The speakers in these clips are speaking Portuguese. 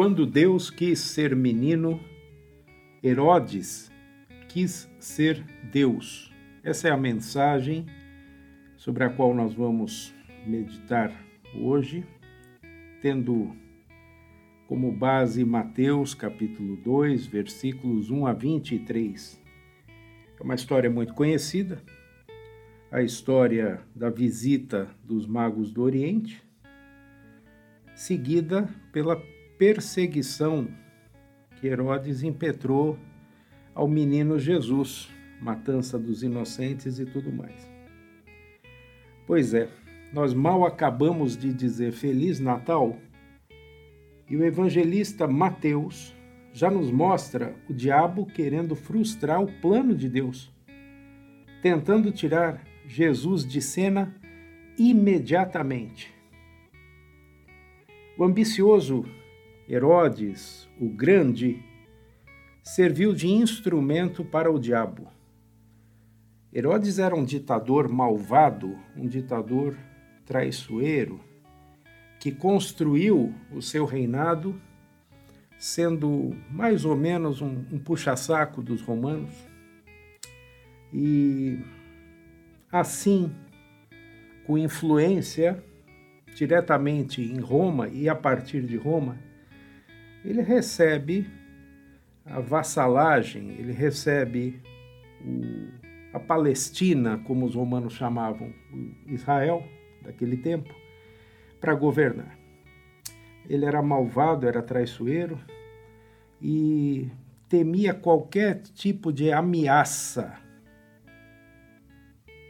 Quando Deus quis ser menino, Herodes quis ser Deus. Essa é a mensagem sobre a qual nós vamos meditar hoje, tendo como base Mateus capítulo 2, versículos 1 a 23. É uma história muito conhecida, a história da visita dos magos do Oriente, seguida pela perseguição que Herodes impetrou ao menino Jesus, matança dos inocentes e tudo mais. Pois é, nós mal acabamos de dizer Feliz Natal e o evangelista Mateus já nos mostra o diabo querendo frustrar o plano de Deus, tentando tirar Jesus de cena imediatamente. O ambicioso Herodes, o Grande, serviu de instrumento para o diabo. Herodes era um ditador malvado, um ditador traiçoeiro, que construiu o seu reinado sendo mais ou menos um, um puxa-saco dos romanos. E assim, com influência diretamente em Roma e a partir de Roma, ele recebe a vassalagem, ele recebe o, a Palestina, como os romanos chamavam Israel daquele tempo, para governar. Ele era malvado, era traiçoeiro e temia qualquer tipo de ameaça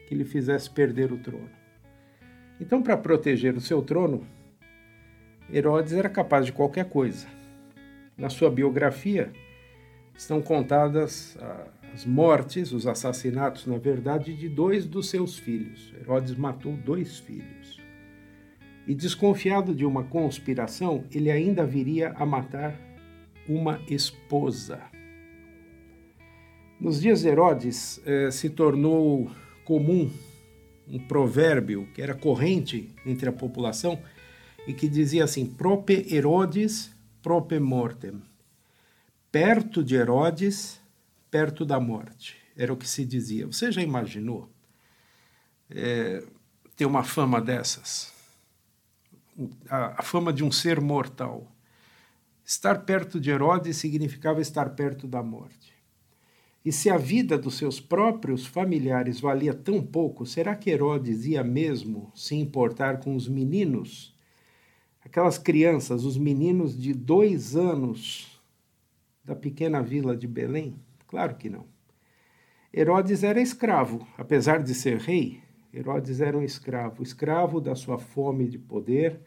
que lhe fizesse perder o trono. Então, para proteger o seu trono, Herodes era capaz de qualquer coisa na sua biografia estão contadas ah, as mortes, os assassinatos, na verdade, de dois dos seus filhos. Herodes matou dois filhos. E desconfiado de uma conspiração, ele ainda viria a matar uma esposa. Nos dias de Herodes, eh, se tornou comum um provérbio que era corrente entre a população e que dizia assim: Prope Herodes prope mortem. Perto de Herodes, perto da morte. Era o que se dizia. Você já imaginou é, ter uma fama dessas? A, a fama de um ser mortal. Estar perto de Herodes significava estar perto da morte. E se a vida dos seus próprios familiares valia tão pouco, será que Herodes ia mesmo se importar com os meninos aquelas crianças, os meninos de dois anos da pequena vila de Belém? Claro que não. Herodes era escravo, apesar de ser rei, Herodes era um escravo, escravo da sua fome de poder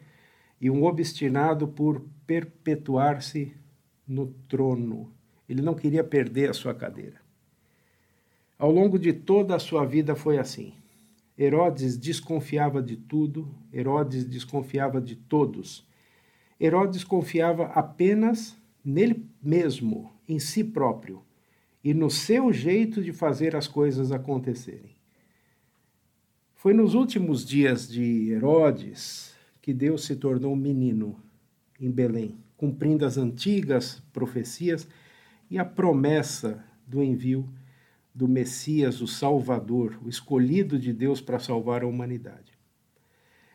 e um obstinado por perpetuar-se no trono. Ele não queria perder a sua cadeira. Ao longo de toda a sua vida foi assim. Herodes desconfiava de tudo, Herodes desconfiava de todos. Herodes confiava apenas nele mesmo, em si próprio, e no seu jeito de fazer as coisas acontecerem. Foi nos últimos dias de Herodes que Deus se tornou um menino em Belém, cumprindo as antigas profecias e a promessa do envio do Messias, o Salvador, o escolhido de Deus para salvar a humanidade.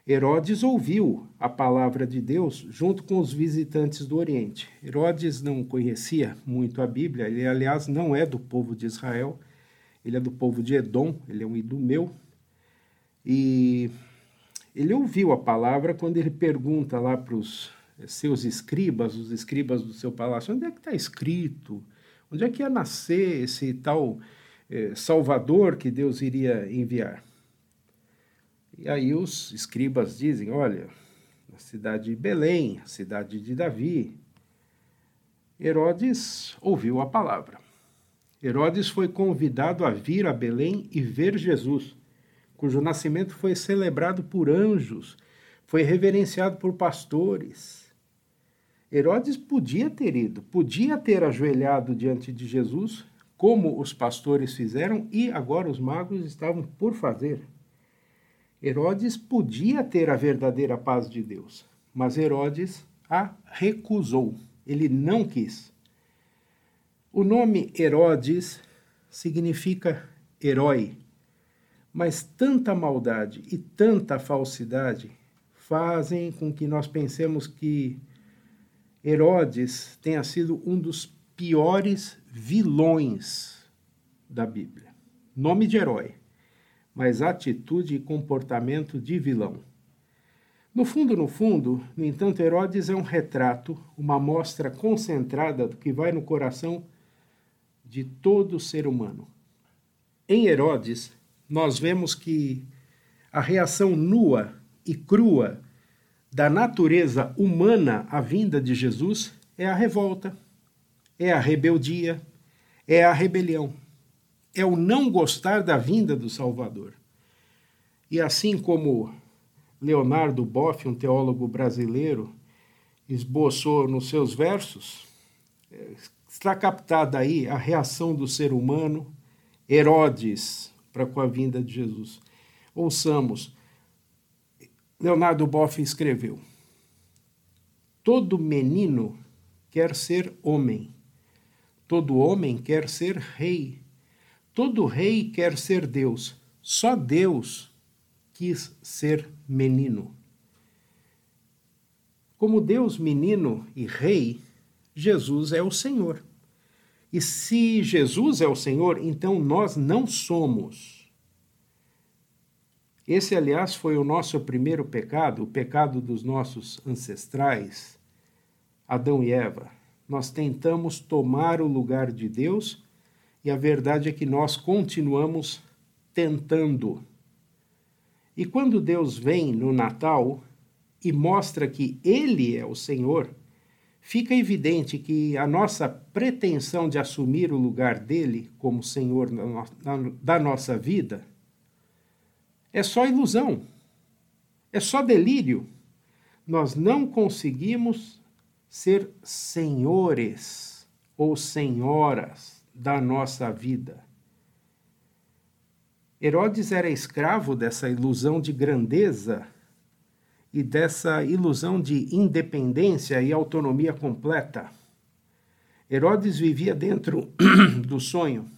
Herodes ouviu a palavra de Deus junto com os visitantes do Oriente. Herodes não conhecia muito a Bíblia, ele, aliás, não é do povo de Israel, ele é do povo de Edom, ele é um idumeu. E ele ouviu a palavra quando ele pergunta lá para os seus escribas, os escribas do seu palácio, onde é que está escrito? Onde é que ia nascer esse tal eh, Salvador que Deus iria enviar. E aí os escribas dizem: olha, na cidade de Belém, a cidade de Davi. Herodes ouviu a palavra. Herodes foi convidado a vir a Belém e ver Jesus, cujo nascimento foi celebrado por anjos, foi reverenciado por pastores. Herodes podia ter ido, podia ter ajoelhado diante de Jesus como os pastores fizeram e agora os magos estavam por fazer. Herodes podia ter a verdadeira paz de Deus, mas Herodes a recusou. Ele não quis. O nome Herodes significa herói, mas tanta maldade e tanta falsidade fazem com que nós pensemos que Herodes tenha sido um dos piores vilões da Bíblia. Nome de herói, mas atitude e comportamento de vilão. No fundo, no fundo, no entanto, Herodes é um retrato, uma amostra concentrada do que vai no coração de todo ser humano. Em Herodes, nós vemos que a reação nua e crua da natureza humana à vinda de Jesus é a revolta, é a rebeldia, é a rebelião, é o não gostar da vinda do Salvador. E assim como Leonardo Boff, um teólogo brasileiro, esboçou nos seus versos, está captada aí a reação do ser humano, Herodes, para com a vinda de Jesus. Ouçamos. Leonardo Boff escreveu: Todo menino quer ser homem, todo homem quer ser rei, todo rei quer ser Deus, só Deus quis ser menino. Como Deus menino e rei, Jesus é o Senhor. E se Jesus é o Senhor, então nós não somos. Esse, aliás, foi o nosso primeiro pecado, o pecado dos nossos ancestrais, Adão e Eva. Nós tentamos tomar o lugar de Deus e a verdade é que nós continuamos tentando. E quando Deus vem no Natal e mostra que Ele é o Senhor, fica evidente que a nossa pretensão de assumir o lugar dele como Senhor da nossa vida é só ilusão, é só delírio. Nós não conseguimos ser senhores ou senhoras da nossa vida. Herodes era escravo dessa ilusão de grandeza e dessa ilusão de independência e autonomia completa. Herodes vivia dentro do sonho,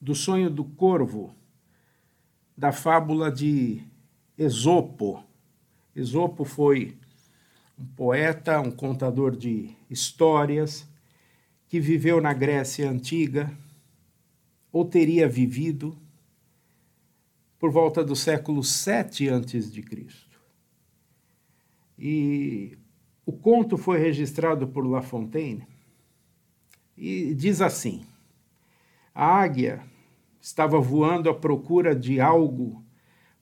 do sonho do corvo, da fábula de Esopo. Esopo foi um poeta, um contador de histórias, que viveu na Grécia Antiga ou teria vivido por volta do século 7 antes de Cristo. E o conto foi registrado por La Fontaine e diz assim: A águia estava voando à procura de algo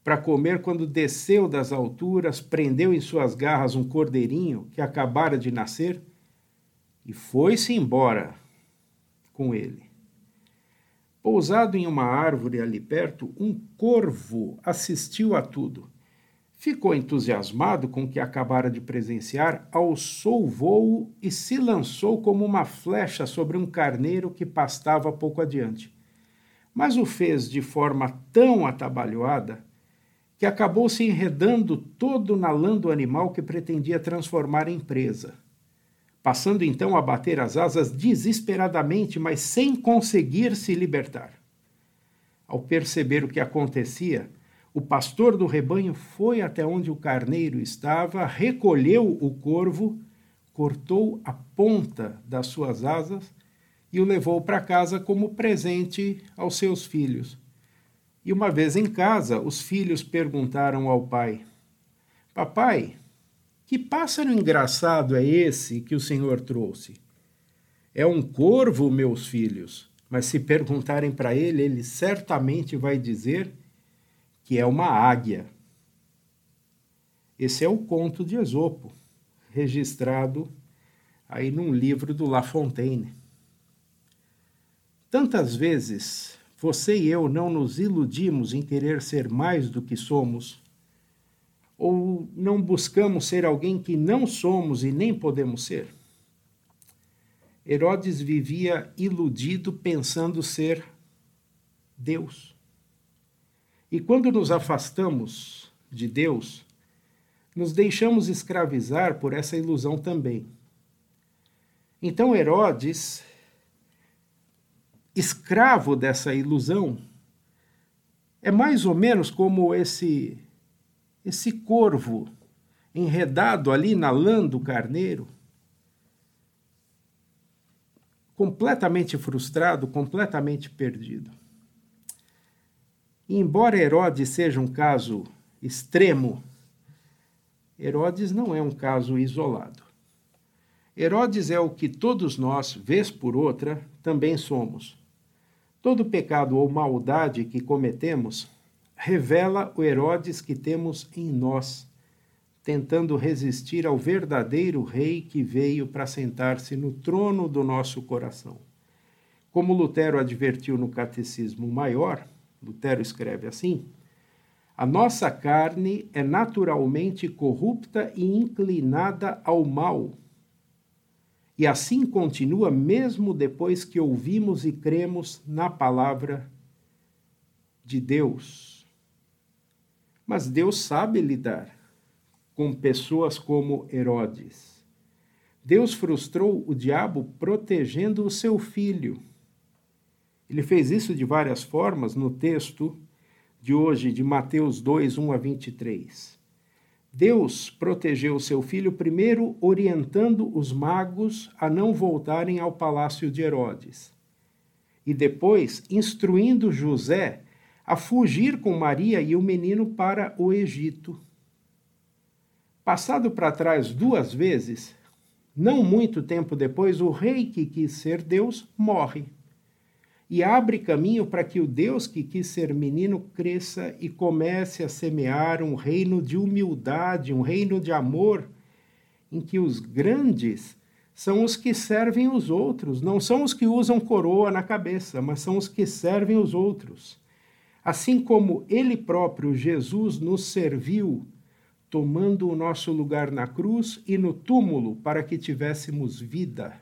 para comer quando desceu das alturas, prendeu em suas garras um cordeirinho que acabara de nascer e foi-se embora com ele. Pousado em uma árvore ali perto, um corvo assistiu a tudo. Ficou entusiasmado com o que acabara de presenciar, alçou o voo e se lançou como uma flecha sobre um carneiro que pastava pouco adiante. Mas o fez de forma tão atabalhoada que acabou se enredando todo na lã do animal que pretendia transformar em presa passando então a bater as asas desesperadamente, mas sem conseguir se libertar. Ao perceber o que acontecia, o pastor do rebanho foi até onde o carneiro estava, recolheu o corvo, cortou a ponta das suas asas e o levou para casa como presente aos seus filhos. E uma vez em casa, os filhos perguntaram ao pai: Papai, que pássaro engraçado é esse que o Senhor trouxe? É um corvo, meus filhos, mas se perguntarem para ele, ele certamente vai dizer que é uma águia. Esse é o conto de Esopo, registrado aí num livro do La Fontaine. Tantas vezes você e eu não nos iludimos em querer ser mais do que somos ou não buscamos ser alguém que não somos e nem podemos ser? Herodes vivia iludido pensando ser Deus. E quando nos afastamos de Deus, nos deixamos escravizar por essa ilusão também. Então Herodes, escravo dessa ilusão, é mais ou menos como esse esse corvo enredado ali na lã do carneiro, completamente frustrado, completamente perdido. E embora Herodes seja um caso extremo, Herodes não é um caso isolado. Herodes é o que todos nós, vez por outra, também somos. Todo pecado ou maldade que cometemos revela o Herodes que temos em nós, tentando resistir ao verdadeiro rei que veio para sentar-se no trono do nosso coração. Como Lutero advertiu no Catecismo Maior, Lutero escreve assim: A nossa carne é naturalmente corrupta e inclinada ao mal. E assim continua mesmo depois que ouvimos e cremos na palavra de Deus. Mas Deus sabe lidar com pessoas como Herodes. Deus frustrou o diabo protegendo o seu filho. Ele fez isso de várias formas no texto de hoje, de Mateus 2, 1 a 23. Deus protegeu seu filho primeiro orientando os magos a não voltarem ao palácio de Herodes, e depois instruindo José a fugir com Maria e o menino para o Egito. Passado para trás duas vezes, não muito tempo depois, o rei que quis ser Deus morre e abre caminho para que o Deus que quis ser menino cresça e comece a semear um reino de humildade, um reino de amor, em que os grandes são os que servem os outros, não são os que usam coroa na cabeça, mas são os que servem os outros assim como ele próprio, Jesus, nos serviu, tomando o nosso lugar na cruz e no túmulo para que tivéssemos vida.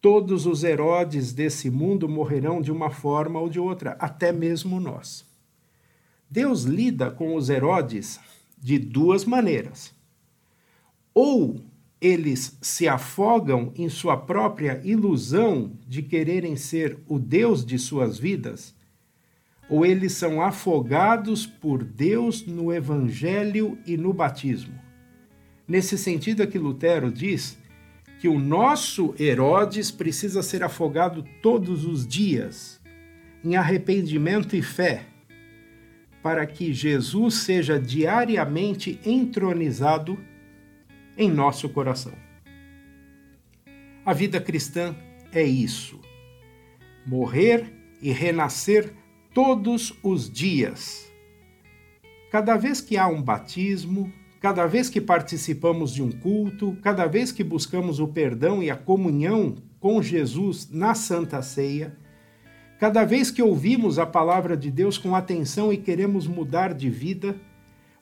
Todos os Herodes desse mundo morrerão de uma forma ou de outra, até mesmo nós. Deus lida com os Herodes de duas maneiras. Ou eles se afogam em sua própria ilusão de quererem ser o Deus de suas vidas ou eles são afogados por Deus no Evangelho e no batismo. Nesse sentido é que Lutero diz que o nosso Herodes precisa ser afogado todos os dias em arrependimento e fé, para que Jesus seja diariamente entronizado em nosso coração. A vida cristã é isso: morrer e renascer todos os dias. Cada vez que há um batismo, cada vez que participamos de um culto, cada vez que buscamos o perdão e a comunhão com Jesus na Santa Ceia, cada vez que ouvimos a palavra de Deus com atenção e queremos mudar de vida,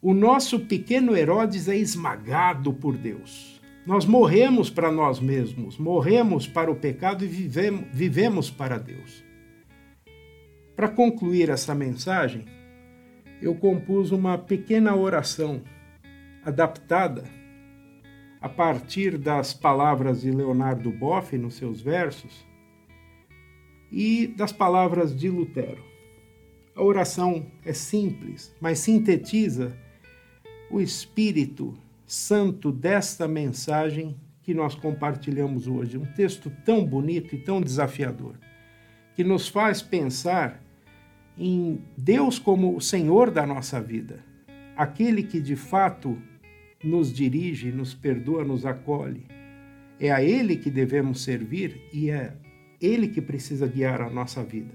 o nosso pequeno Herodes é esmagado por Deus. Nós morremos para nós mesmos, morremos para o pecado e vivemos, vivemos para Deus. Para concluir essa mensagem, eu compus uma pequena oração adaptada a partir das palavras de Leonardo Boff nos seus versos e das palavras de Lutero. A oração é simples, mas sintetiza o espírito santo desta mensagem que nós compartilhamos hoje. Um texto tão bonito e tão desafiador, que nos faz pensar em Deus como o Senhor da nossa vida, aquele que de fato nos dirige, nos perdoa, nos acolhe. É a Ele que devemos servir e é Ele que precisa guiar a nossa vida.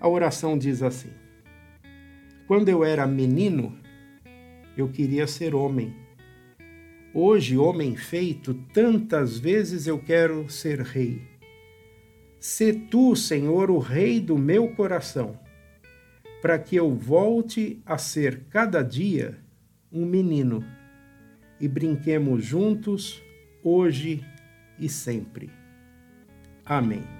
A oração diz assim: Quando eu era menino, eu queria ser homem. Hoje, homem feito, tantas vezes eu quero ser rei. Se tu, Senhor, o rei do meu coração para que eu volte a ser cada dia um menino e brinquemos juntos hoje e sempre. Amém.